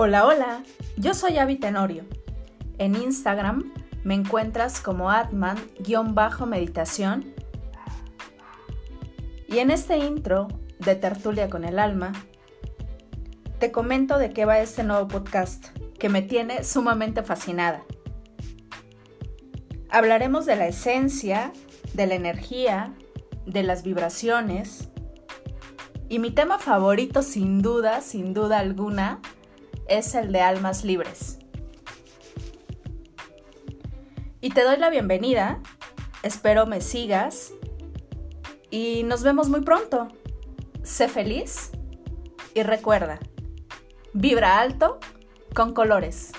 Hola, hola, yo soy Avi Tenorio. En Instagram me encuentras como Atman-meditación. Y en este intro de Tertulia con el Alma, te comento de qué va este nuevo podcast que me tiene sumamente fascinada. Hablaremos de la esencia, de la energía, de las vibraciones. Y mi tema favorito, sin duda, sin duda alguna, es el de almas libres. Y te doy la bienvenida, espero me sigas y nos vemos muy pronto. Sé feliz y recuerda, vibra alto con colores.